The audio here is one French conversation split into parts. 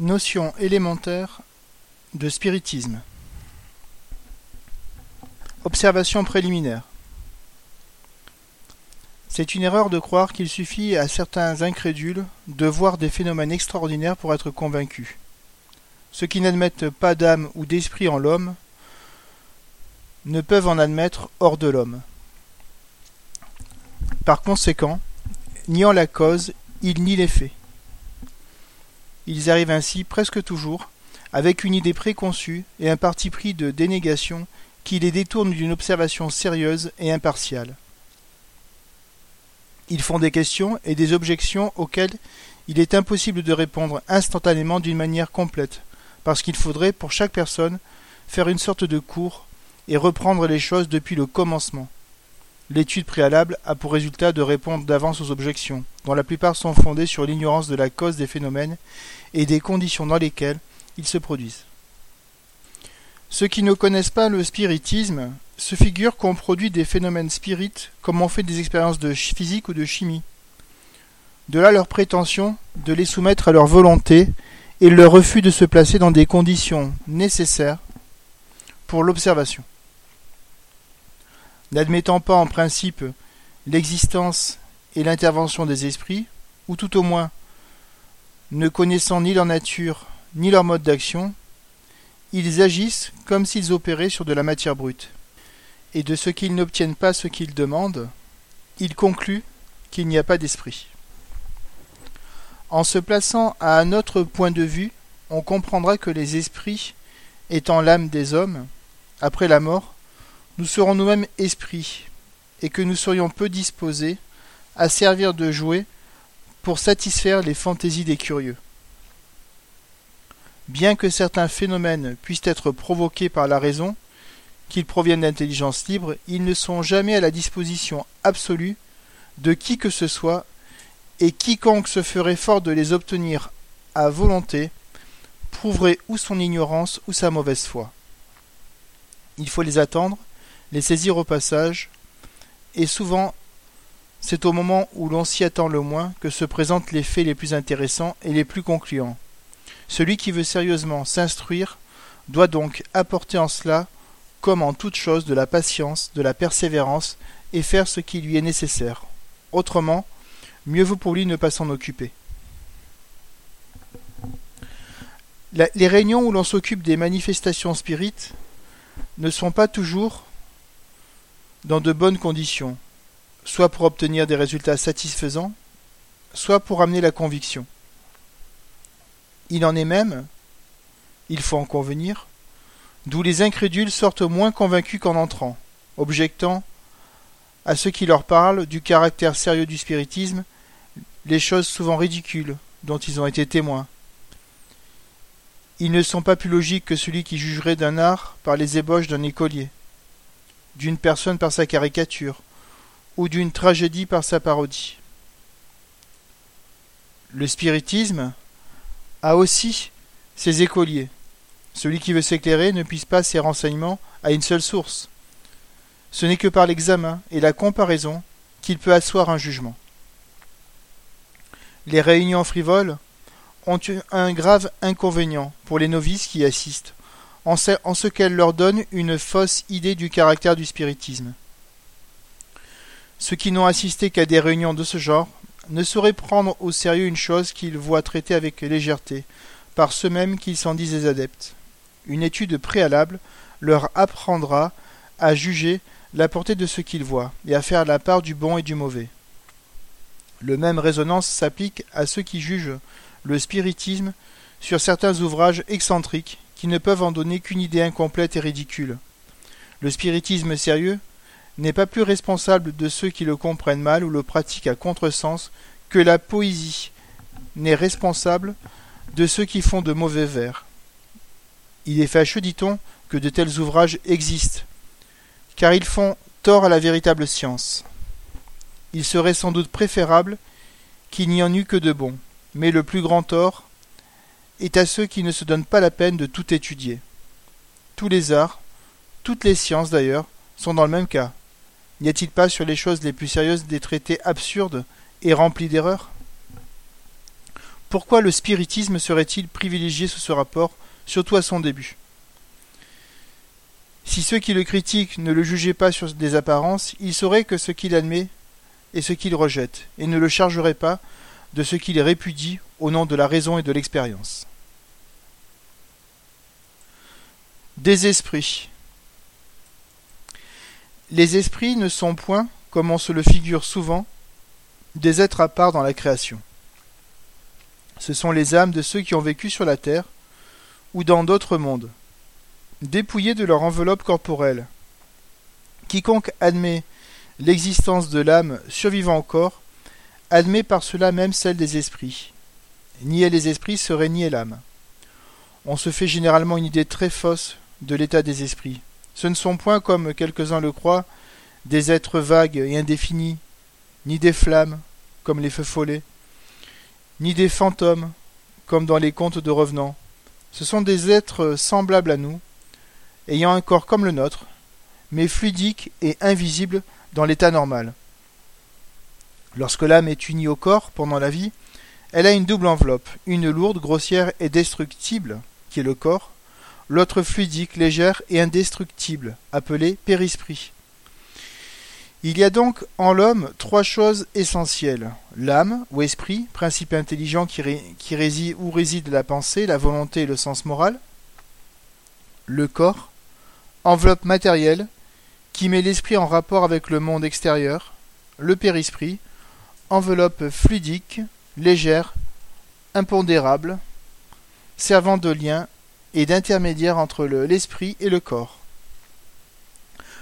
Notion élémentaire de spiritisme. Observation préliminaire. C'est une erreur de croire qu'il suffit à certains incrédules de voir des phénomènes extraordinaires pour être convaincus. Ceux qui n'admettent pas d'âme ou d'esprit en l'homme ne peuvent en admettre hors de l'homme. Par conséquent, niant la cause, ils nient l'effet. Ils arrivent ainsi presque toujours avec une idée préconçue et un parti pris de dénégation qui les détourne d'une observation sérieuse et impartiale. Ils font des questions et des objections auxquelles il est impossible de répondre instantanément d'une manière complète, parce qu'il faudrait pour chaque personne faire une sorte de cours et reprendre les choses depuis le commencement. L'étude préalable a pour résultat de répondre d'avance aux objections, dont la plupart sont fondées sur l'ignorance de la cause des phénomènes et des conditions dans lesquelles ils se produisent. Ceux qui ne connaissent pas le spiritisme se figurent qu'on produit des phénomènes spirites comme on fait des expériences de physique ou de chimie. De là leur prétention de les soumettre à leur volonté et leur refus de se placer dans des conditions nécessaires pour l'observation. N'admettant pas en principe l'existence et l'intervention des esprits, ou tout au moins ne connaissant ni leur nature ni leur mode d'action, ils agissent comme s'ils opéraient sur de la matière brute. Et de ce qu'ils n'obtiennent pas ce qu'ils demandent, ils concluent qu'il n'y a pas d'esprit. En se plaçant à un autre point de vue, on comprendra que les esprits, étant l'âme des hommes, après la mort, nous serons nous-mêmes esprits, et que nous serions peu disposés à servir de jouet pour satisfaire les fantaisies des curieux. Bien que certains phénomènes puissent être provoqués par la raison, qu'ils proviennent d'intelligence libre, ils ne sont jamais à la disposition absolue de qui que ce soit, et quiconque se ferait fort de les obtenir à volonté prouverait ou son ignorance ou sa mauvaise foi. Il faut les attendre, les saisir au passage, et souvent c'est au moment où l'on s'y attend le moins que se présentent les faits les plus intéressants et les plus concluants. Celui qui veut sérieusement s'instruire doit donc apporter en cela, comme en toute chose, de la patience, de la persévérance, et faire ce qui lui est nécessaire. Autrement, mieux vaut pour lui ne pas s'en occuper. les réunions où l'on s'occupe des manifestations spirites ne sont pas toujours dans de bonnes conditions, soit pour obtenir des résultats satisfaisants, soit pour amener la conviction. Il en est même, il faut en convenir, d'où les incrédules sortent moins convaincus qu'en entrant, objectant à ceux qui leur parlent du caractère sérieux du spiritisme les choses souvent ridicules dont ils ont été témoins. Ils ne sont pas plus logiques que celui qui jugerait d'un art par les ébauches d'un écolier, d'une personne par sa caricature, ou d'une tragédie par sa parodie. Le spiritisme a aussi ses écoliers. Celui qui veut s'éclairer ne puisse pas ses renseignements à une seule source. Ce n'est que par l'examen et la comparaison qu'il peut asseoir un jugement. Les réunions frivoles ont un grave inconvénient pour les novices qui y assistent, en ce qu'elles leur donnent une fausse idée du caractère du spiritisme. Ceux qui n'ont assisté qu'à des réunions de ce genre ne sauraient prendre au sérieux une chose qu'ils voient traiter avec légèreté, par ceux mêmes qu'ils s'en disent des adeptes. Une étude préalable leur apprendra à juger la portée de ce qu'ils voient, et à faire la part du bon et du mauvais. Le même résonance s'applique à ceux qui jugent le spiritisme sur certains ouvrages excentriques qui ne peuvent en donner qu'une idée incomplète et ridicule. Le spiritisme sérieux n'est pas plus responsable de ceux qui le comprennent mal ou le pratiquent à contresens que la poésie n'est responsable de ceux qui font de mauvais vers. Il est fâcheux, dit-on, que de tels ouvrages existent, car ils font tort à la véritable science. Il serait sans doute préférable qu'il n'y en eût que de bons, mais le plus grand tort est à ceux qui ne se donnent pas la peine de tout étudier. Tous les arts, toutes les sciences d'ailleurs, sont dans le même cas. N'y a-t-il pas sur les choses les plus sérieuses des traités absurdes et remplis d'erreurs? Pourquoi le spiritisme serait-il privilégié sous ce rapport, surtout à son début? Si ceux qui le critiquent ne le jugeaient pas sur des apparences, ils sauraient que ce qu'il admet est ce qu'il rejette, et ne le chargeraient pas de ce qu'il répudie au nom de la raison et de l'expérience. Des esprits. Les esprits ne sont point, comme on se le figure souvent, des êtres à part dans la création. Ce sont les âmes de ceux qui ont vécu sur la terre ou dans d'autres mondes, dépouillés de leur enveloppe corporelle. Quiconque admet l'existence de l'âme survivant corps admet par cela même celle des esprits. Nier les esprits serait nier l'âme. On se fait généralement une idée très fausse de l'état des esprits. Ce ne sont point, comme quelques-uns le croient, des êtres vagues et indéfinis, ni des flammes, comme les feux follets, ni des fantômes, comme dans les contes de revenants. Ce sont des êtres semblables à nous, ayant un corps comme le nôtre, mais fluidiques et invisibles dans l'état normal. Lorsque l'âme est unie au corps pendant la vie, elle a une double enveloppe, une lourde, grossière et destructible, qui est le corps, l'autre fluidique, légère et indestructible, appelée périsprit. Il y a donc en l'homme trois choses essentielles. L'âme ou esprit, principe intelligent qui, qui réside où réside la pensée, la volonté et le sens moral, le corps, enveloppe matérielle qui met l'esprit en rapport avec le monde extérieur, le périsprit, enveloppe fluidique, légère, impondérable, servant de lien et d'intermédiaire entre l'esprit et le corps.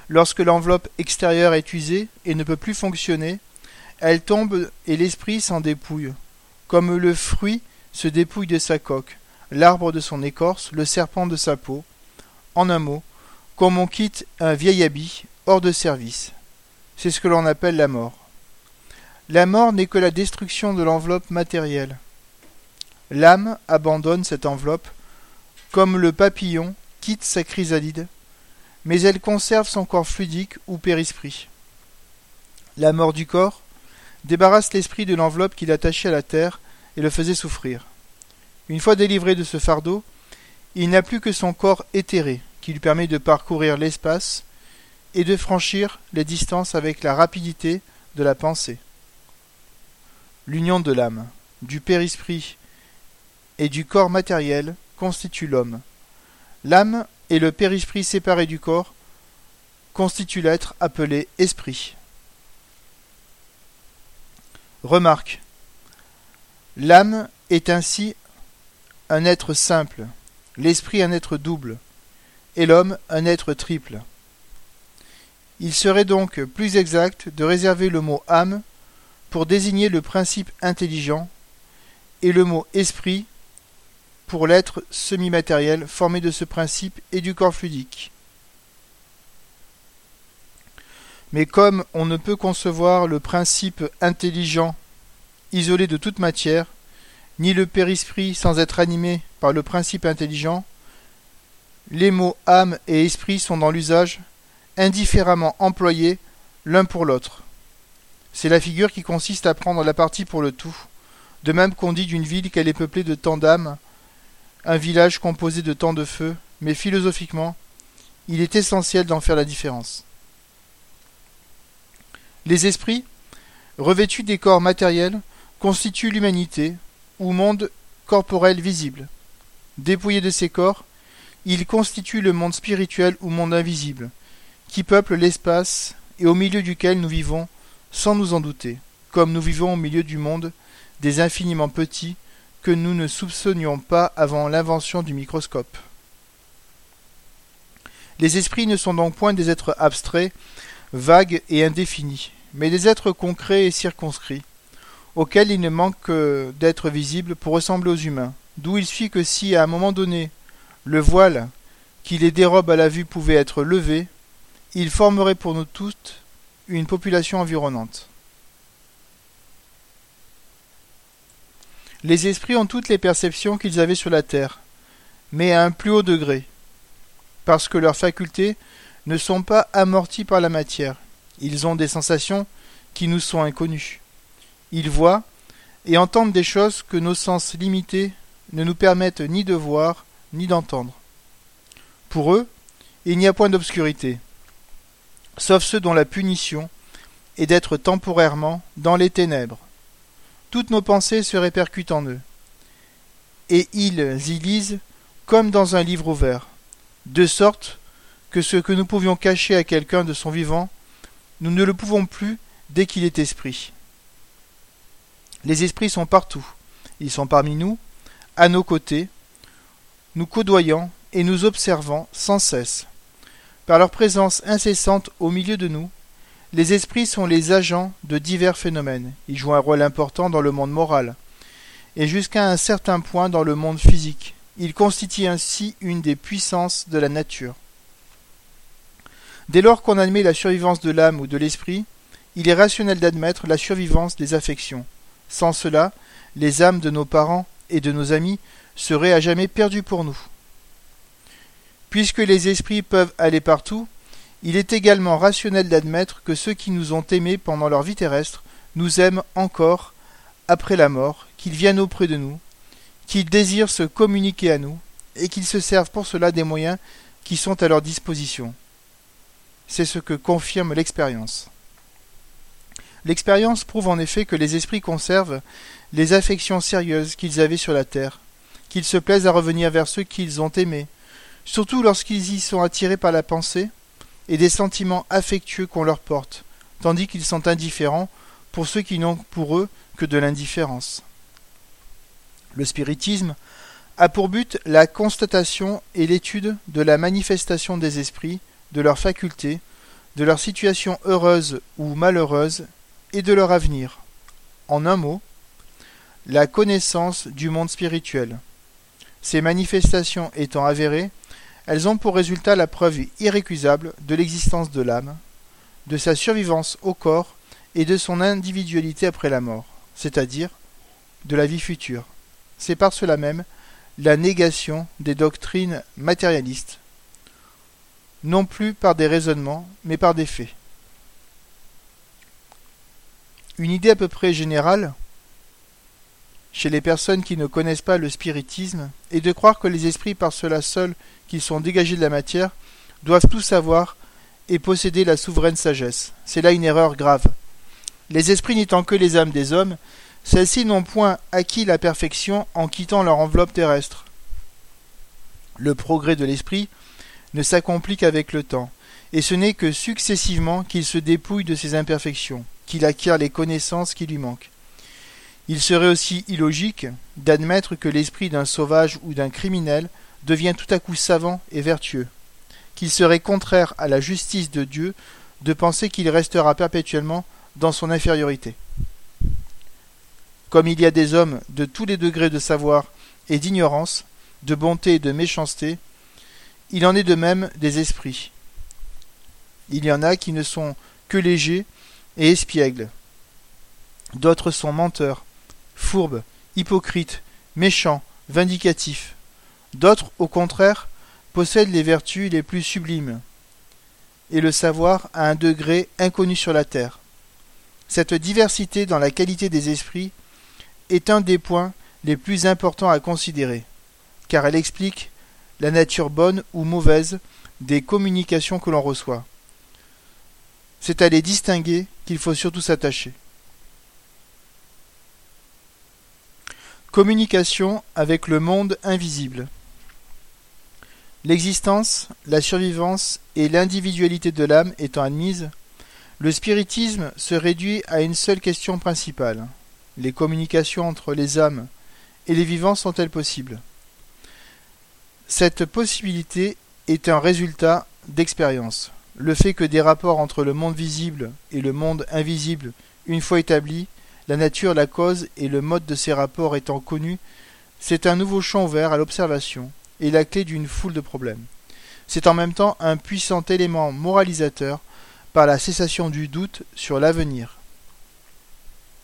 Lorsque l'enveloppe extérieure est usée et ne peut plus fonctionner, elle tombe et l'esprit s'en dépouille, comme le fruit se dépouille de sa coque, l'arbre de son écorce, le serpent de sa peau. En un mot, comme on quitte un vieil habit hors de service. C'est ce que l'on appelle la mort. La mort n'est que la destruction de l'enveloppe matérielle. L'âme abandonne cette enveloppe comme le papillon quitte sa chrysalide, mais elle conserve son corps fluidique ou périsprit. La mort du corps débarrasse l'esprit de l'enveloppe qui l'attachait à la terre et le faisait souffrir. Une fois délivré de ce fardeau, il n'a plus que son corps éthéré, qui lui permet de parcourir l'espace et de franchir les distances avec la rapidité de la pensée. L'union de l'âme, du périsprit et du corps matériel constitue l'homme. L'âme et le périsprit séparés du corps constituent l'être appelé esprit. Remarque. L'âme est ainsi un être simple, l'esprit un être double, et l'homme un être triple. Il serait donc plus exact de réserver le mot âme pour désigner le principe intelligent et le mot esprit pour l'être semi-matériel formé de ce principe et du corps fluidique. Mais comme on ne peut concevoir le principe intelligent isolé de toute matière, ni le périsprit sans être animé par le principe intelligent, les mots âme et esprit sont dans l'usage indifféremment employés l'un pour l'autre. C'est la figure qui consiste à prendre la partie pour le tout, de même qu'on dit d'une ville qu'elle est peuplée de tant d'âmes un village composé de tant de feux, mais philosophiquement, il est essentiel d'en faire la différence. Les esprits, revêtus des corps matériels, constituent l'humanité, ou monde corporel visible. Dépouillés de ces corps, ils constituent le monde spirituel ou monde invisible, qui peuple l'espace et au milieu duquel nous vivons sans nous en douter, comme nous vivons au milieu du monde des infiniment petits que nous ne soupçonnions pas avant l'invention du microscope. Les esprits ne sont donc point des êtres abstraits, vagues et indéfinis, mais des êtres concrets et circonscrits, auxquels il ne manque d'être visibles pour ressembler aux humains, d'où il suit que si à un moment donné le voile qui les dérobe à la vue pouvait être levé, il formerait pour nous toutes une population environnante. Les esprits ont toutes les perceptions qu'ils avaient sur la terre, mais à un plus haut degré, parce que leurs facultés ne sont pas amorties par la matière. Ils ont des sensations qui nous sont inconnues. Ils voient, et entendent des choses que nos sens limités ne nous permettent ni de voir ni d'entendre. Pour eux, il n'y a point d'obscurité, sauf ceux dont la punition est d'être temporairement dans les ténèbres. Toutes nos pensées se répercutent en eux, et ils y lisent comme dans un livre ouvert, de sorte que ce que nous pouvions cacher à quelqu'un de son vivant, nous ne le pouvons plus dès qu'il est esprit. Les esprits sont partout, ils sont parmi nous, à nos côtés, nous côtoyant et nous observant sans cesse. Par leur présence incessante au milieu de nous, les esprits sont les agents de divers phénomènes. Ils jouent un rôle important dans le monde moral, et jusqu'à un certain point dans le monde physique. Ils constituent ainsi une des puissances de la nature. Dès lors qu'on admet la survivance de l'âme ou de l'esprit, il est rationnel d'admettre la survivance des affections. Sans cela, les âmes de nos parents et de nos amis seraient à jamais perdues pour nous. Puisque les esprits peuvent aller partout, il est également rationnel d'admettre que ceux qui nous ont aimés pendant leur vie terrestre nous aiment encore après la mort, qu'ils viennent auprès de nous, qu'ils désirent se communiquer à nous, et qu'ils se servent pour cela des moyens qui sont à leur disposition. C'est ce que confirme l'expérience. L'expérience prouve en effet que les esprits conservent les affections sérieuses qu'ils avaient sur la terre, qu'ils se plaisent à revenir vers ceux qu'ils ont aimés, surtout lorsqu'ils y sont attirés par la pensée et des sentiments affectueux qu'on leur porte, tandis qu'ils sont indifférents pour ceux qui n'ont pour eux que de l'indifférence. Le spiritisme a pour but la constatation et l'étude de la manifestation des esprits, de leurs facultés, de leur situation heureuse ou malheureuse et de leur avenir. En un mot, la connaissance du monde spirituel. Ces manifestations étant avérées, elles ont pour résultat la preuve irrécusable de l'existence de l'âme, de sa survivance au corps et de son individualité après la mort, c'est-à-dire de la vie future. C'est par cela même la négation des doctrines matérialistes, non plus par des raisonnements, mais par des faits. Une idée à peu près générale chez les personnes qui ne connaissent pas le spiritisme est de croire que les esprits, par cela seul qu'ils sont dégagés de la matière, doivent tout savoir et posséder la souveraine sagesse. C'est là une erreur grave. Les esprits n'étant que les âmes des hommes, celles-ci n'ont point acquis la perfection en quittant leur enveloppe terrestre. Le progrès de l'esprit ne s'accomplit qu'avec le temps, et ce n'est que successivement qu'il se dépouille de ses imperfections qu'il acquiert les connaissances qui lui manquent. Il serait aussi illogique d'admettre que l'esprit d'un sauvage ou d'un criminel devient tout à coup savant et vertueux, qu'il serait contraire à la justice de Dieu de penser qu'il restera perpétuellement dans son infériorité. Comme il y a des hommes de tous les degrés de savoir et d'ignorance, de bonté et de méchanceté, il en est de même des esprits. Il y en a qui ne sont que légers et espiègles. D'autres sont menteurs, fourbes, hypocrites, méchants, vindicatifs. D'autres, au contraire, possèdent les vertus les plus sublimes, et le savoir à un degré inconnu sur la terre. Cette diversité dans la qualité des esprits est un des points les plus importants à considérer, car elle explique la nature bonne ou mauvaise des communications que l'on reçoit. C'est à les distinguer qu'il faut surtout s'attacher. Communication avec le monde invisible. L'existence, la survivance et l'individualité de l'âme étant admises, le spiritisme se réduit à une seule question principale. Les communications entre les âmes et les vivants sont-elles possibles? Cette possibilité est un résultat d'expérience le fait que des rapports entre le monde visible et le monde invisible, une fois établis, la nature, la cause et le mode de ces rapports étant connus, c'est un nouveau champ ouvert à l'observation et la clé d'une foule de problèmes. C'est en même temps un puissant élément moralisateur par la cessation du doute sur l'avenir.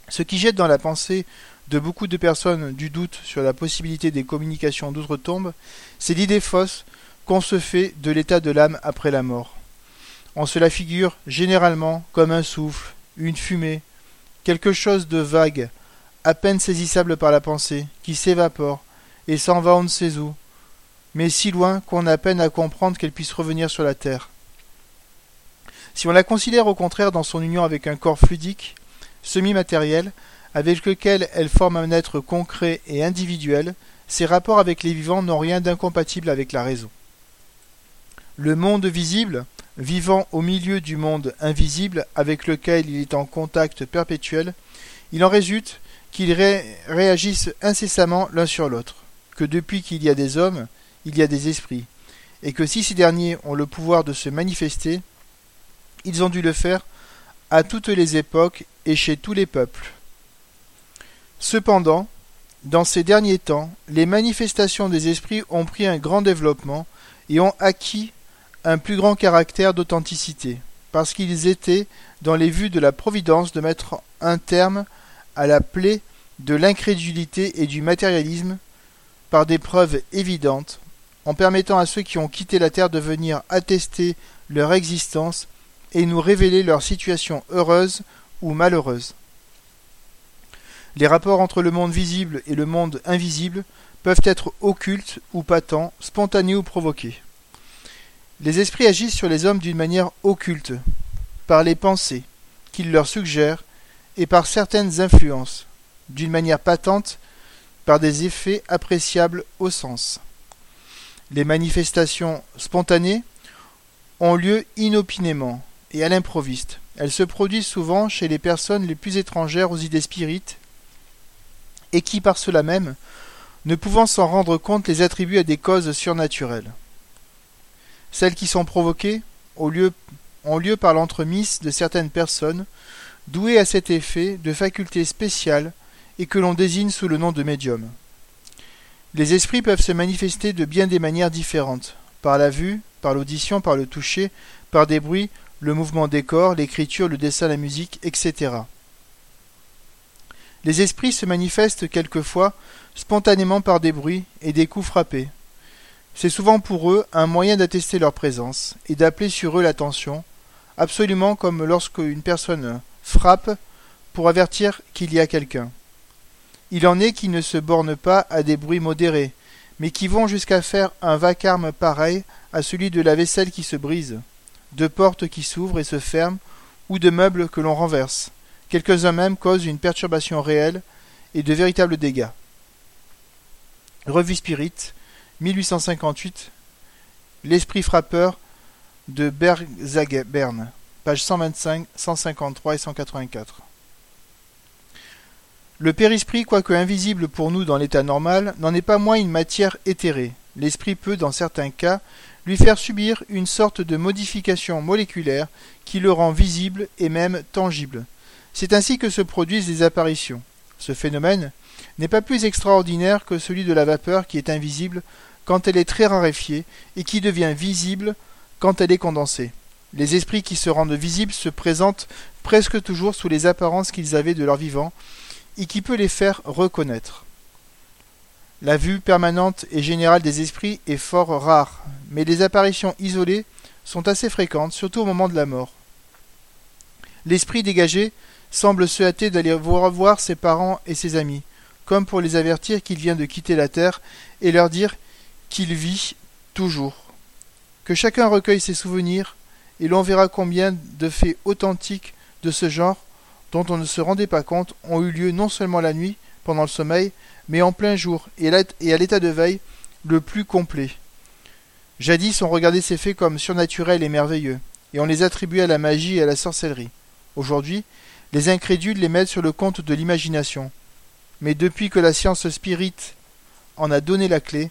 Ce qui jette dans la pensée de beaucoup de personnes du doute sur la possibilité des communications d'outre-tombe, c'est l'idée fausse qu'on se fait de l'état de l'âme après la mort. On se la figure généralement comme un souffle, une fumée, quelque chose de vague, à peine saisissable par la pensée, qui s'évapore, et s'en va on ne sait où, mais si loin qu'on a peine à comprendre qu'elle puisse revenir sur la terre. Si on la considère au contraire dans son union avec un corps fluidique, semi-matériel, avec lequel elle forme un être concret et individuel, ses rapports avec les vivants n'ont rien d'incompatible avec la raison. Le monde visible, vivant au milieu du monde invisible avec lequel il est en contact perpétuel, il en résulte qu'ils réagissent incessamment l'un sur l'autre, que depuis qu'il y a des hommes, il y a des esprits, et que si ces derniers ont le pouvoir de se manifester, ils ont dû le faire à toutes les époques et chez tous les peuples. Cependant, dans ces derniers temps, les manifestations des esprits ont pris un grand développement et ont acquis un plus grand caractère d'authenticité, parce qu'ils étaient dans les vues de la Providence de mettre un terme à la plaie de l'incrédulité et du matérialisme par des preuves évidentes, en permettant à ceux qui ont quitté la terre de venir attester leur existence et nous révéler leur situation heureuse ou malheureuse. Les rapports entre le monde visible et le monde invisible peuvent être occultes ou patents, spontanés ou provoqués. Les esprits agissent sur les hommes d'une manière occulte, par les pensées qu'ils leur suggèrent et par certaines influences, d'une manière patente, par des effets appréciables au sens. Les manifestations spontanées ont lieu inopinément et à l'improviste. Elles se produisent souvent chez les personnes les plus étrangères aux idées spirites et qui, par cela même, ne pouvant s'en rendre compte, les attribuent à des causes surnaturelles. Celles qui sont provoquées ont lieu, ont lieu par l'entremise de certaines personnes douées à cet effet de facultés spéciales et que l'on désigne sous le nom de médium. Les esprits peuvent se manifester de bien des manières différentes, par la vue, par l'audition, par le toucher, par des bruits, le mouvement des corps, l'écriture, le dessin, la musique, etc. Les esprits se manifestent quelquefois spontanément par des bruits et des coups frappés. C'est souvent pour eux un moyen d'attester leur présence et d'appeler sur eux l'attention, absolument comme lorsque une personne frappe pour avertir qu'il y a quelqu'un. Il en est qui ne se bornent pas à des bruits modérés, mais qui vont jusqu'à faire un vacarme pareil à celui de la vaisselle qui se brise, de portes qui s'ouvrent et se ferment, ou de meubles que l'on renverse. Quelques-uns même causent une perturbation réelle et de véritables dégâts. Revue Spirit, 1858, L'esprit frappeur de Berne, page 125, 153 et 184. Le périsprit, quoique invisible pour nous dans l'état normal, n'en est pas moins une matière éthérée. L'esprit peut, dans certains cas, lui faire subir une sorte de modification moléculaire qui le rend visible et même tangible. C'est ainsi que se produisent les apparitions. Ce phénomène n'est pas plus extraordinaire que celui de la vapeur qui est invisible quand elle est très raréfiée et qui devient visible quand elle est condensée. Les esprits qui se rendent visibles se présentent presque toujours sous les apparences qu'ils avaient de leur vivant et qui peut les faire reconnaître. La vue permanente et générale des esprits est fort rare, mais les apparitions isolées sont assez fréquentes, surtout au moment de la mort. L'esprit dégagé semble se hâter d'aller revoir ses parents et ses amis, comme pour les avertir qu'il vient de quitter la terre et leur dire qu'il vit toujours. Que chacun recueille ses souvenirs, et l'on verra combien de faits authentiques de ce genre, dont on ne se rendait pas compte, ont eu lieu non seulement la nuit, pendant le sommeil, mais en plein jour, et à l'état de veille le plus complet. Jadis on regardait ces faits comme surnaturels et merveilleux, et on les attribuait à la magie et à la sorcellerie. Aujourd'hui, les incrédules les mettent sur le compte de l'imagination. Mais depuis que la science spirite en a donné la clé,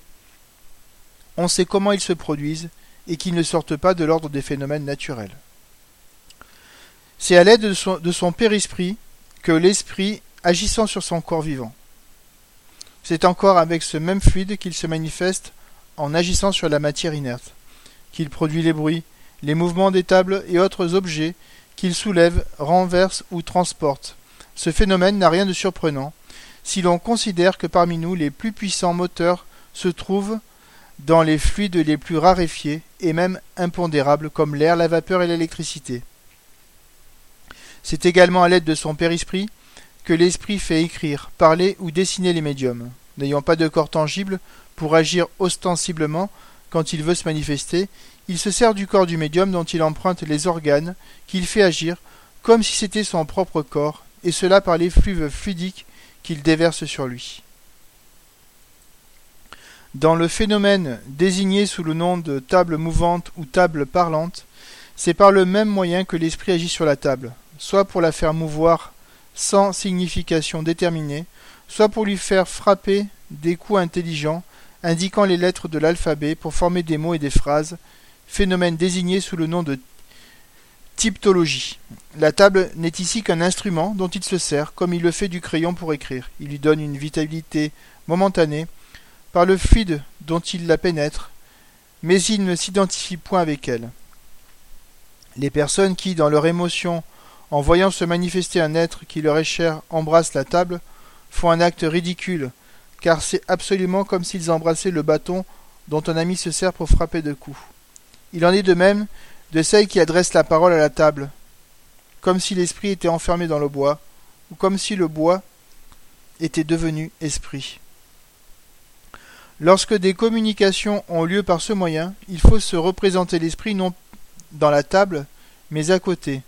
on sait comment ils se produisent et qu'ils ne sortent pas de l'ordre des phénomènes naturels. C'est à l'aide de son, de périsprit que l'esprit, agissant sur son corps vivant, c'est encore avec ce même fluide qu'il se manifeste en agissant sur la matière inerte, qu'il produit les bruits, les mouvements des tables et autres objets qu'il soulève, renverse ou transporte. Ce phénomène n'a rien de surprenant si l'on considère que parmi nous les plus puissants moteurs se trouvent dans les fluides les plus raréfiés et même impondérables comme l'air, la vapeur et l'électricité. C'est également à l'aide de son périsprit que l'esprit fait écrire, parler ou dessiner les médiums. N'ayant pas de corps tangible pour agir ostensiblement quand il veut se manifester, il se sert du corps du médium dont il emprunte les organes qu'il fait agir comme si c'était son propre corps, et cela par les fluves fluidiques qu'il déverse sur lui. Dans le phénomène désigné sous le nom de table mouvante ou table parlante, c'est par le même moyen que l'esprit agit sur la table, soit pour la faire mouvoir sans signification déterminée, soit pour lui faire frapper des coups intelligents indiquant les lettres de l'alphabet pour former des mots et des phrases, phénomène désigné sous le nom de La table n'est ici qu'un instrument dont il se sert, comme il le fait du crayon pour écrire. Il lui donne une vitalité momentanée par le fluide dont il la pénètre, mais il ne s'identifie point avec elle. Les personnes qui, dans leur émotion, en voyant se manifester un être qui leur est cher, embrassent la table, font un acte ridicule, car c'est absolument comme s'ils embrassaient le bâton dont un ami se sert pour frapper de coups. Il en est de même de celles qui adressent la parole à la table, comme si l'esprit était enfermé dans le bois, ou comme si le bois était devenu esprit. Lorsque des communications ont lieu par ce moyen, il faut se représenter l'esprit non dans la table, mais à côté,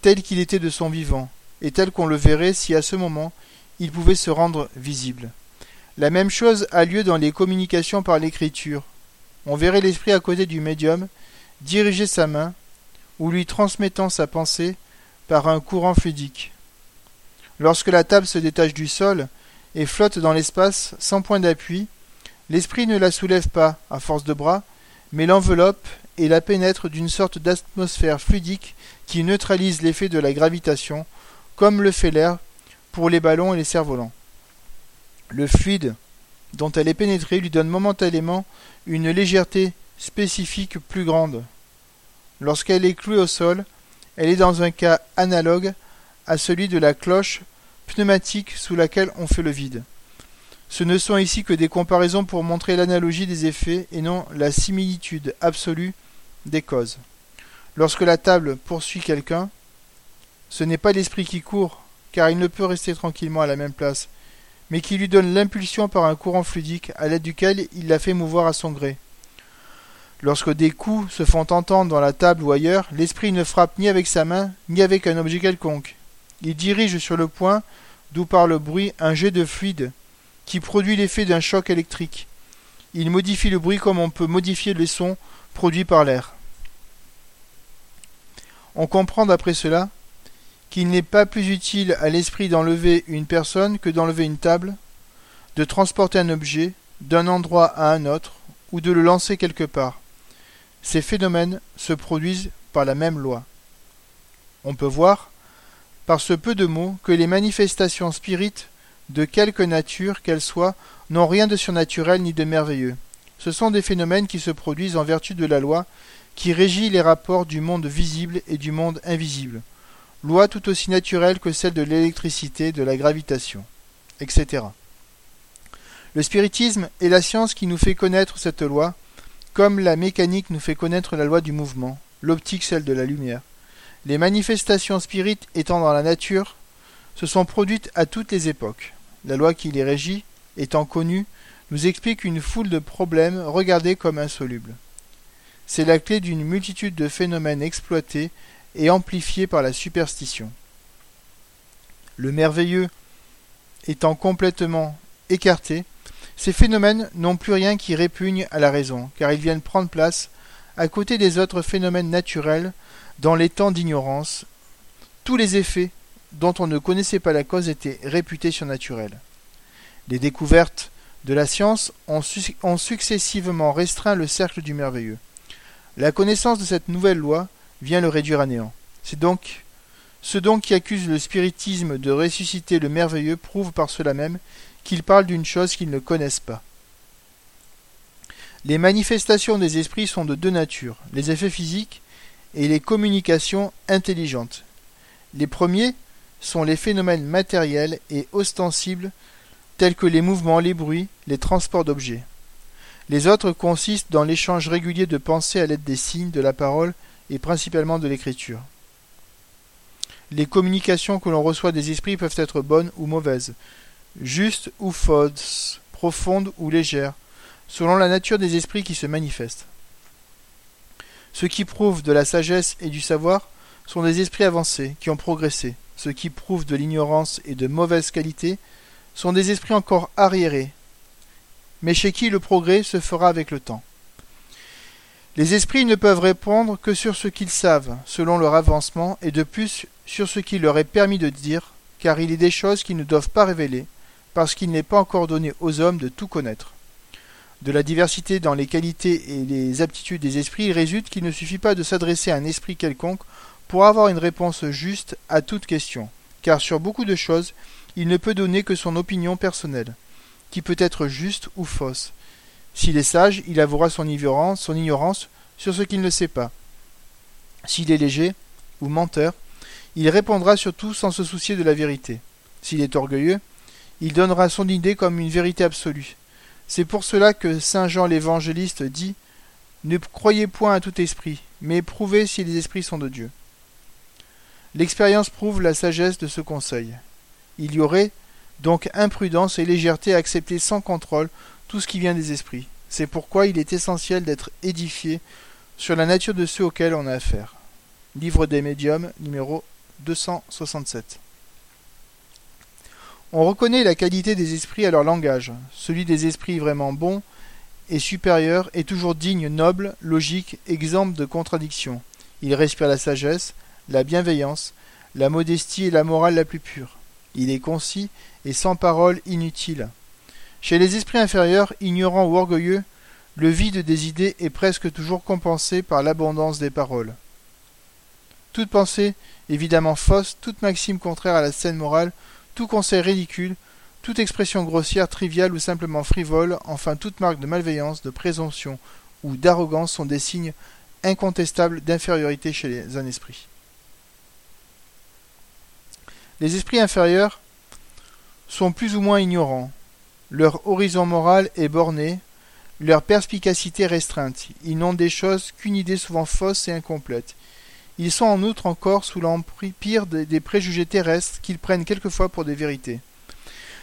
tel qu'il était de son vivant, et tel qu'on le verrait si à ce moment il pouvait se rendre visible. La même chose a lieu dans les communications par l'écriture. On verrait l'esprit à côté du médium, diriger sa main ou lui transmettant sa pensée par un courant fluidique. Lorsque la table se détache du sol et flotte dans l'espace sans point d'appui, l'esprit ne la soulève pas à force de bras, mais l'enveloppe et la pénètre d'une sorte d'atmosphère fluidique qui neutralise l'effet de la gravitation, comme le fait l'air pour les ballons et les cerfs-volants. Le fluide dont elle est pénétrée lui donne momentanément une légèreté spécifique plus grande. Lorsqu'elle est clouée au sol, elle est dans un cas analogue à celui de la cloche pneumatique sous laquelle on fait le vide. Ce ne sont ici que des comparaisons pour montrer l'analogie des effets et non la similitude absolue des causes. Lorsque la table poursuit quelqu'un, ce n'est pas l'esprit qui court, car il ne peut rester tranquillement à la même place, mais qui lui donne l'impulsion par un courant fluidique à l'aide duquel il la fait mouvoir à son gré. Lorsque des coups se font entendre dans la table ou ailleurs, l'esprit ne frappe ni avec sa main, ni avec un objet quelconque. Il dirige sur le point d'où part le bruit un jet de fluide qui produit l'effet d'un choc électrique. Il modifie le bruit comme on peut modifier les sons produits par l'air. On comprend d'après cela qu'il n'est pas plus utile à l'esprit d'enlever une personne que d'enlever une table, de transporter un objet d'un endroit à un autre, ou de le lancer quelque part. Ces phénomènes se produisent par la même loi. On peut voir, par ce peu de mots, que les manifestations spirites, de quelque nature qu'elles soient, n'ont rien de surnaturel ni de merveilleux. Ce sont des phénomènes qui se produisent en vertu de la loi qui régit les rapports du monde visible et du monde invisible, loi tout aussi naturelle que celle de l'électricité, de la gravitation, etc. Le spiritisme est la science qui nous fait connaître cette loi, comme la mécanique nous fait connaître la loi du mouvement, l'optique celle de la lumière. Les manifestations spirites étant dans la nature se sont produites à toutes les époques. La loi qui les régit, étant connue, nous explique une foule de problèmes regardés comme insolubles. C'est la clé d'une multitude de phénomènes exploités et amplifiés par la superstition. Le merveilleux étant complètement écarté, ces phénomènes n'ont plus rien qui répugne à la raison, car ils viennent prendre place à côté des autres phénomènes naturels dans les temps d'ignorance. Tous les effets dont on ne connaissait pas la cause étaient réputés surnaturels. Les découvertes de la science ont, successivement restreint le cercle du merveilleux. La connaissance de cette nouvelle loi vient le réduire à néant. C'est donc ceux donc qui accusent le spiritisme de ressusciter le merveilleux prouvent par cela même qu'ils parlent d'une chose qu'ils ne connaissent pas. Les manifestations des esprits sont de deux natures, les effets physiques et les communications intelligentes. Les premiers sont les phénomènes matériels et ostensibles tels que les mouvements, les bruits, les transports d'objets. Les autres consistent dans l'échange régulier de pensées à l'aide des signes, de la parole et principalement de l'écriture. Les communications que l'on reçoit des esprits peuvent être bonnes ou mauvaises, justes ou fausses, profondes ou légères, selon la nature des esprits qui se manifestent. Ceux qui prouvent de la sagesse et du savoir sont des esprits avancés, qui ont progressé. Ceux qui prouvent de l'ignorance et de mauvaise qualité sont des esprits encore arriérés, mais chez qui le progrès se fera avec le temps. Les esprits ne peuvent répondre que sur ce qu'ils savent, selon leur avancement, et de plus sur ce qu'il leur est permis de dire, car il est des choses qu'ils ne doivent pas révéler, parce qu'il n'est pas encore donné aux hommes de tout connaître. De la diversité dans les qualités et les aptitudes des esprits, il résulte qu'il ne suffit pas de s'adresser à un esprit quelconque pour avoir une réponse juste à toute question, car sur beaucoup de choses, il ne peut donner que son opinion personnelle, qui peut être juste ou fausse, s'il est sage, il avouera son ignorance, sur ce qu'il ne sait pas. S'il est léger ou menteur, il répondra surtout sans se soucier de la vérité. S'il est orgueilleux, il donnera son idée comme une vérité absolue. C'est pour cela que saint Jean l'évangéliste dit Ne croyez point à tout esprit, mais prouvez si les esprits sont de Dieu. L'expérience prouve la sagesse de ce conseil. Il y aurait donc imprudence et légèreté à accepter sans contrôle tout ce qui vient des esprits. C'est pourquoi il est essentiel d'être édifié sur la nature de ceux auxquels on a affaire. Livre des médiums, numéro 267. On reconnaît la qualité des esprits à leur langage. Celui des esprits vraiment bons et supérieurs est toujours digne, noble, logique, exempt de contradiction. Il respire la sagesse, la bienveillance, la modestie et la morale la plus pure. Il est concis et sans parole inutile. Chez les esprits inférieurs, ignorants ou orgueilleux, le vide des idées est presque toujours compensé par l'abondance des paroles. Toute pensée évidemment fausse, toute maxime contraire à la scène morale, tout conseil ridicule, toute expression grossière, triviale ou simplement frivole, enfin toute marque de malveillance, de présomption ou d'arrogance sont des signes incontestables d'infériorité chez un esprit. Les esprits inférieurs sont plus ou moins ignorants, leur horizon moral est borné, leur perspicacité restreinte. Ils n'ont des choses qu'une idée souvent fausse et incomplète. Ils sont en outre encore sous l'empire des préjugés terrestres qu'ils prennent quelquefois pour des vérités.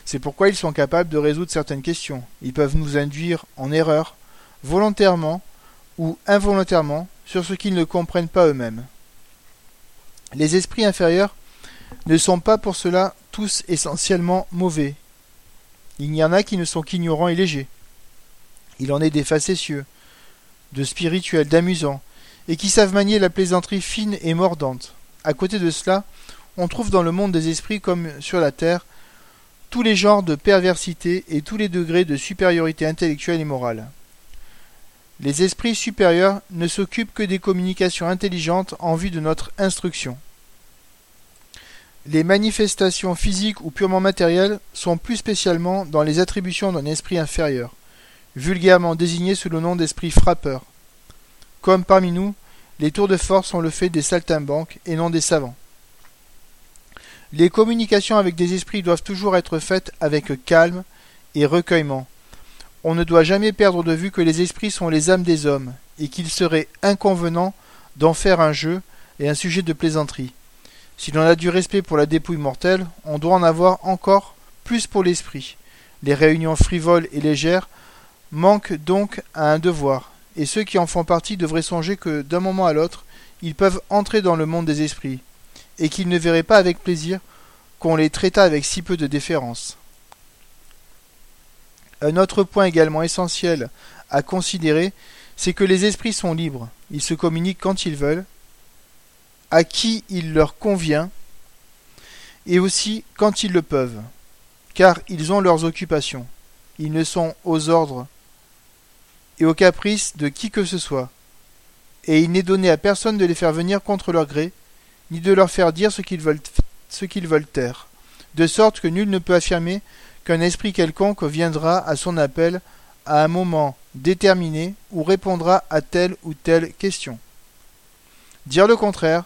C'est pourquoi ils sont capables de résoudre certaines questions. Ils peuvent nous induire en erreur, volontairement ou involontairement, sur ce qu'ils ne comprennent pas eux-mêmes. Les esprits inférieurs ne sont pas pour cela tous essentiellement mauvais. Il y en a qui ne sont qu'ignorants et légers. Il en est des facétieux, de spirituels, d'amusants, et qui savent manier la plaisanterie fine et mordante. À côté de cela, on trouve dans le monde des esprits comme sur la terre tous les genres de perversité et tous les degrés de supériorité intellectuelle et morale. Les esprits supérieurs ne s'occupent que des communications intelligentes en vue de notre instruction. Les manifestations physiques ou purement matérielles sont plus spécialement dans les attributions d'un esprit inférieur, vulgairement désigné sous le nom d'esprit frappeur. Comme parmi nous, les tours de force sont le fait des saltimbanques et non des savants. Les communications avec des esprits doivent toujours être faites avec calme et recueillement. On ne doit jamais perdre de vue que les esprits sont les âmes des hommes, et qu'il serait inconvenant d'en faire un jeu et un sujet de plaisanterie. Si l'on a du respect pour la dépouille mortelle, on doit en avoir encore plus pour l'esprit. Les réunions frivoles et légères manquent donc à un devoir, et ceux qui en font partie devraient songer que d'un moment à l'autre, ils peuvent entrer dans le monde des esprits, et qu'ils ne verraient pas avec plaisir qu'on les traitât avec si peu de déférence. Un autre point également essentiel à considérer, c'est que les esprits sont libres, ils se communiquent quand ils veulent, à qui il leur convient, et aussi quand ils le peuvent, car ils ont leurs occupations. Ils ne sont aux ordres et aux caprices de qui que ce soit, et il n'est donné à personne de les faire venir contre leur gré, ni de leur faire dire ce qu'ils veulent, ce qu'ils veulent taire, de sorte que nul ne peut affirmer qu'un esprit quelconque viendra à son appel à un moment déterminé ou répondra à telle ou telle question. Dire le contraire,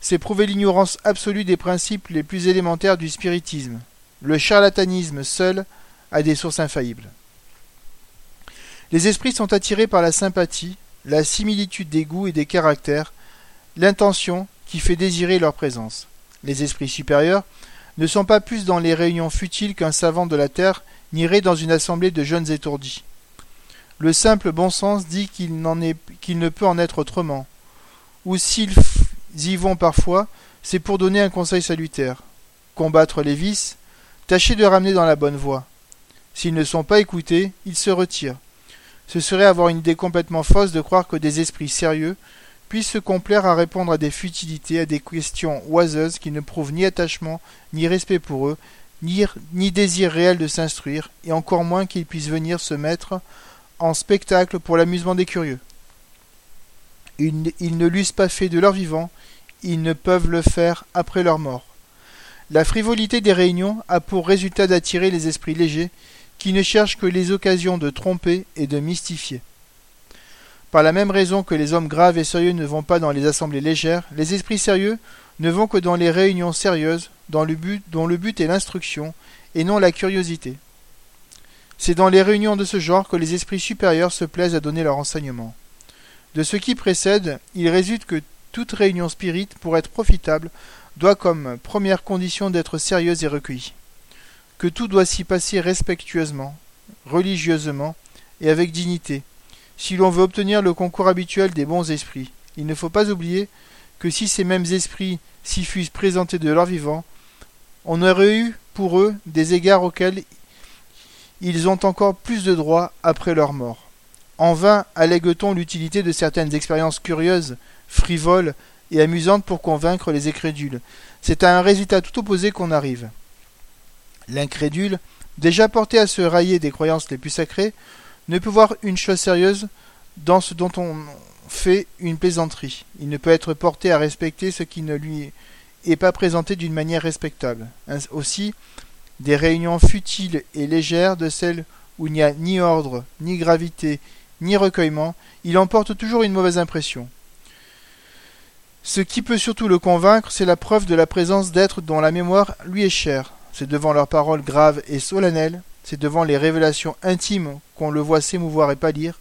c'est prouver l'ignorance absolue des principes les plus élémentaires du spiritisme. Le charlatanisme seul a des sources infaillibles. Les esprits sont attirés par la sympathie, la similitude des goûts et des caractères, l'intention qui fait désirer leur présence. les esprits supérieurs, ne sont pas plus dans les réunions futiles qu'un savant de la terre n'irait dans une assemblée de jeunes étourdis. Le simple bon sens dit qu'il ne peut en être autrement. Ou s'ils y vont parfois, c'est pour donner un conseil salutaire. Combattre les vices, tâcher de ramener dans la bonne voie. S'ils ne sont pas écoutés, ils se retirent. Ce serait avoir une idée complètement fausse de croire que des esprits sérieux puissent se complaire à répondre à des futilités, à des questions oiseuses qui ne prouvent ni attachement, ni respect pour eux, ni, désir réel de s'instruire, et encore moins qu'ils puissent venir se mettre en spectacle pour l'amusement des curieux. Ils, ils ne l'eussent pas fait de leur vivant, ils ne peuvent le faire après leur mort. La frivolité des réunions a pour résultat d'attirer les esprits légers qui ne cherchent que les occasions de tromper et de mystifier. Par la même raison que les hommes graves et sérieux ne vont pas dans les assemblées légères, les esprits sérieux ne vont que dans les réunions sérieuses dont le but est l'instruction et non la curiosité. C'est dans les réunions de ce genre que les esprits supérieurs se plaisent à donner leur enseignement. De ce qui précède, il résulte que toute réunion spirite, pour être profitable, doit comme première condition d'être sérieuse et recueillie que tout doit s'y passer respectueusement, religieusement et avec dignité, si l'on veut obtenir le concours habituel des bons esprits. Il ne faut pas oublier que si ces mêmes esprits s'y fussent présentés de leur vivant, on aurait eu pour eux des égards auxquels ils ont encore plus de droits après leur mort. En vain allègue-t-on l'utilité de certaines expériences curieuses, frivoles et amusantes pour convaincre les incrédules. C'est à un résultat tout opposé qu'on arrive. L'incrédule, déjà porté à se railler des croyances les plus sacrées, ne peut voir une chose sérieuse dans ce dont on fait une plaisanterie. Il ne peut être porté à respecter ce qui ne lui est pas présenté d'une manière respectable. Aussi, des réunions futiles et légères de celles où il n'y a ni ordre, ni gravité, ni recueillement, il emporte toujours une mauvaise impression. Ce qui peut surtout le convaincre, c'est la preuve de la présence d'êtres dont la mémoire lui est chère, c'est devant leurs paroles graves et solennelles, c'est devant les révélations intimes qu'on le voit s'émouvoir et pâlir,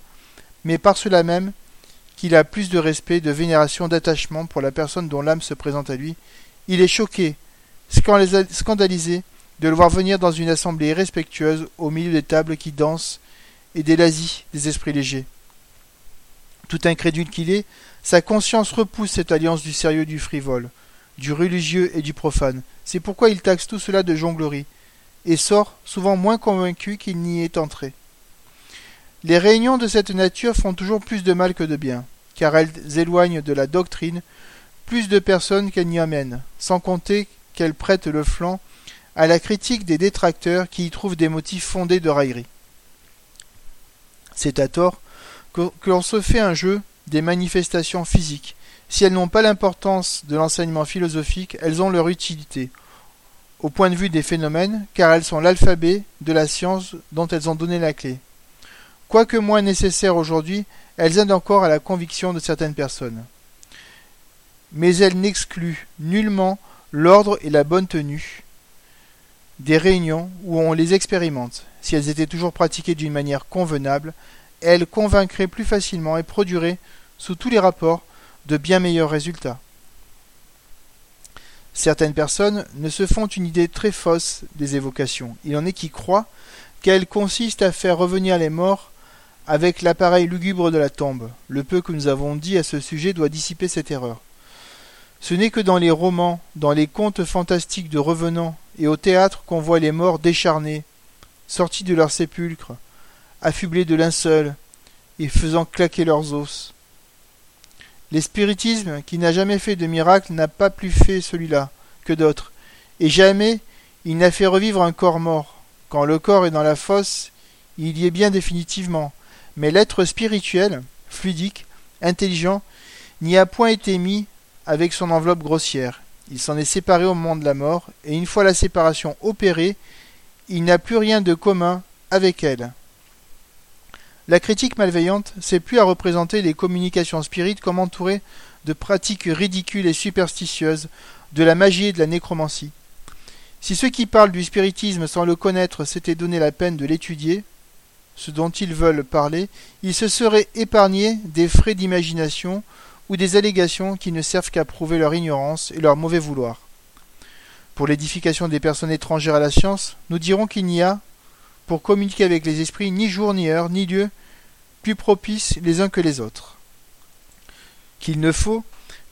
mais par cela même qu'il a plus de respect, de vénération, d'attachement pour la personne dont l'âme se présente à lui. Il est choqué, scandalisé de le voir venir dans une assemblée respectueuse au milieu des tables qui dansent et des lazis des esprits légers. Tout incrédule qu'il est, sa conscience repousse cette alliance du sérieux du frivole du religieux et du profane. C'est pourquoi il taxe tout cela de jonglerie, et sort souvent moins convaincu qu'il n'y est entré. Les réunions de cette nature font toujours plus de mal que de bien, car elles éloignent de la doctrine plus de personnes qu'elles n'y amènent, sans compter qu'elles prêtent le flanc à la critique des détracteurs qui y trouvent des motifs fondés de raillerie. C'est à tort que, l'on se fait un jeu des manifestations physiques, si elles n'ont pas l'importance de l'enseignement philosophique, elles ont leur utilité, au point de vue des phénomènes, car elles sont l'alphabet de la science dont elles ont donné la clé. Quoique moins nécessaires aujourd'hui, elles aident encore à la conviction de certaines personnes. Mais elles n'excluent nullement l'ordre et la bonne tenue des réunions où on les expérimente. Si elles étaient toujours pratiquées d'une manière convenable, elles convaincraient plus facilement et produiraient, sous tous les rapports, de bien meilleurs résultats. Certaines personnes ne se font une idée très fausse des évocations. Il en est qui croient qu'elles consistent à faire revenir les morts avec l'appareil lugubre de la tombe. Le peu que nous avons dit à ce sujet doit dissiper cette erreur. Ce n'est que dans les romans, dans les contes fantastiques de revenants et au théâtre qu'on voit les morts décharnés, sortis de leur sépulcre, affublés de linceul et faisant claquer leurs os. L'espiritisme, qui n'a jamais fait de miracle, n'a pas plus fait celui-là que d'autres, et jamais il n'a fait revivre un corps mort. Quand le corps est dans la fosse, il y est bien définitivement, mais l'être spirituel, fluidique, intelligent, n'y a point été mis avec son enveloppe grossière. Il s'en est séparé au moment de la mort, et une fois la séparation opérée, il n'a plus rien de commun avec elle. La critique malveillante c'est plus à représenter les communications spirites comme entourées de pratiques ridicules et superstitieuses, de la magie et de la nécromancie. Si ceux qui parlent du spiritisme sans le connaître s'étaient donné la peine de l'étudier, ce dont ils veulent parler, ils se seraient épargnés des frais d'imagination ou des allégations qui ne servent qu'à prouver leur ignorance et leur mauvais vouloir. Pour l'édification des personnes étrangères à la science, nous dirons qu'il n'y a, pour communiquer avec les esprits, ni jour, ni heure, ni lieu, plus propices les uns que les autres. Qu'il ne faut,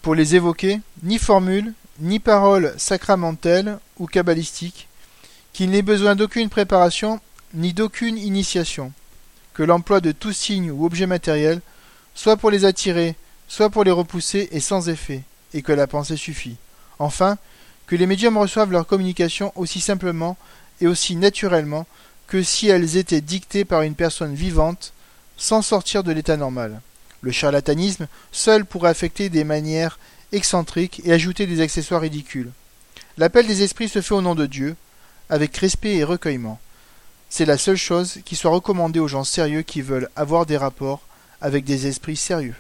pour les évoquer, ni formule, ni parole sacramentelle ou cabalistique, qu'il n'ait besoin d'aucune préparation, ni d'aucune initiation, que l'emploi de tout signe ou objet matériel, soit pour les attirer, soit pour les repousser, est sans effet, et que la pensée suffit. Enfin, que les médiums reçoivent leur communication aussi simplement et aussi naturellement que si elles étaient dictées par une personne vivante, sans sortir de l'état normal. Le charlatanisme seul pourrait affecter des manières excentriques et ajouter des accessoires ridicules. L'appel des esprits se fait au nom de Dieu, avec respect et recueillement. C'est la seule chose qui soit recommandée aux gens sérieux qui veulent avoir des rapports avec des esprits sérieux.